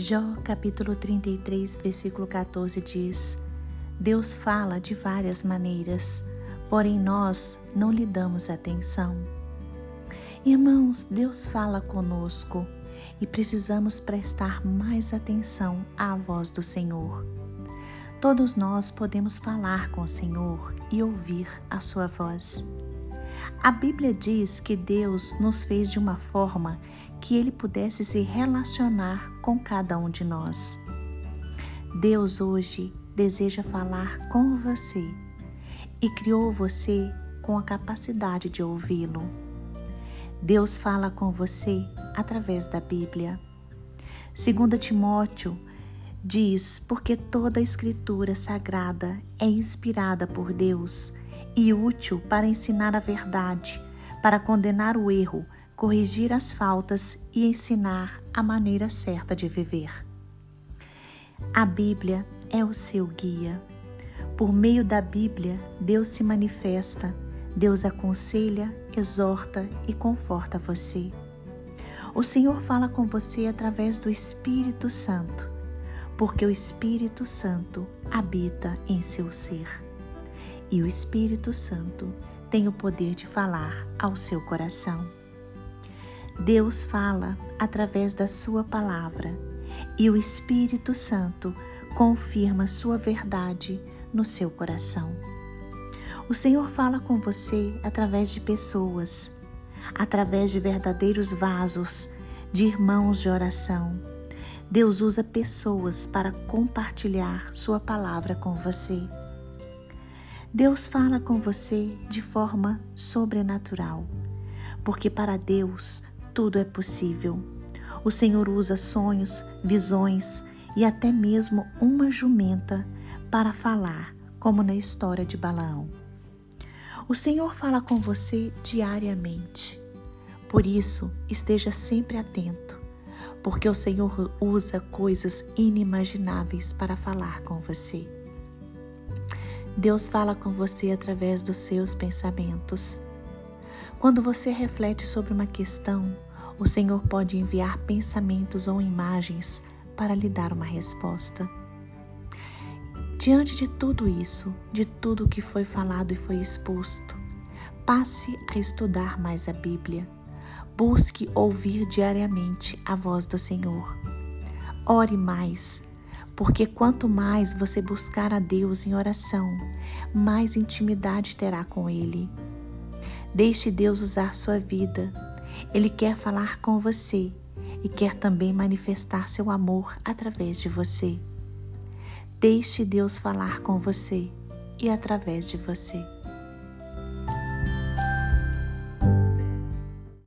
Jó capítulo 33, versículo 14 diz: Deus fala de várias maneiras, porém nós não lhe damos atenção. Irmãos, Deus fala conosco e precisamos prestar mais atenção à voz do Senhor. Todos nós podemos falar com o Senhor e ouvir a sua voz. A Bíblia diz que Deus nos fez de uma forma que ele pudesse se relacionar com cada um de nós. Deus hoje deseja falar com você e criou você com a capacidade de ouvi-lo. Deus fala com você através da Bíblia. 2 Timóteo diz: Porque toda a Escritura sagrada é inspirada por Deus e útil para ensinar a verdade, para condenar o erro, corrigir as faltas e ensinar a maneira certa de viver. A Bíblia é o seu guia. Por meio da Bíblia, Deus se manifesta, Deus aconselha, exorta e conforta você. O Senhor fala com você através do Espírito Santo, porque o Espírito Santo habita em seu ser. E o Espírito Santo tem o poder de falar ao seu coração. Deus fala através da Sua palavra e o Espírito Santo confirma Sua verdade no seu coração. O Senhor fala com você através de pessoas através de verdadeiros vasos, de irmãos de oração. Deus usa pessoas para compartilhar Sua palavra com você. Deus fala com você de forma sobrenatural, porque para Deus tudo é possível. O Senhor usa sonhos, visões e até mesmo uma jumenta para falar, como na história de Balaão. O Senhor fala com você diariamente. Por isso, esteja sempre atento, porque o Senhor usa coisas inimagináveis para falar com você. Deus fala com você através dos seus pensamentos. Quando você reflete sobre uma questão, o Senhor pode enviar pensamentos ou imagens para lhe dar uma resposta. Diante de tudo isso, de tudo que foi falado e foi exposto, passe a estudar mais a Bíblia Busque ouvir diariamente a voz do Senhor. Ore mais, porque quanto mais você buscar a Deus em oração, mais intimidade terá com Ele. Deixe Deus usar sua vida. Ele quer falar com você e quer também manifestar seu amor através de você. Deixe Deus falar com você e através de você.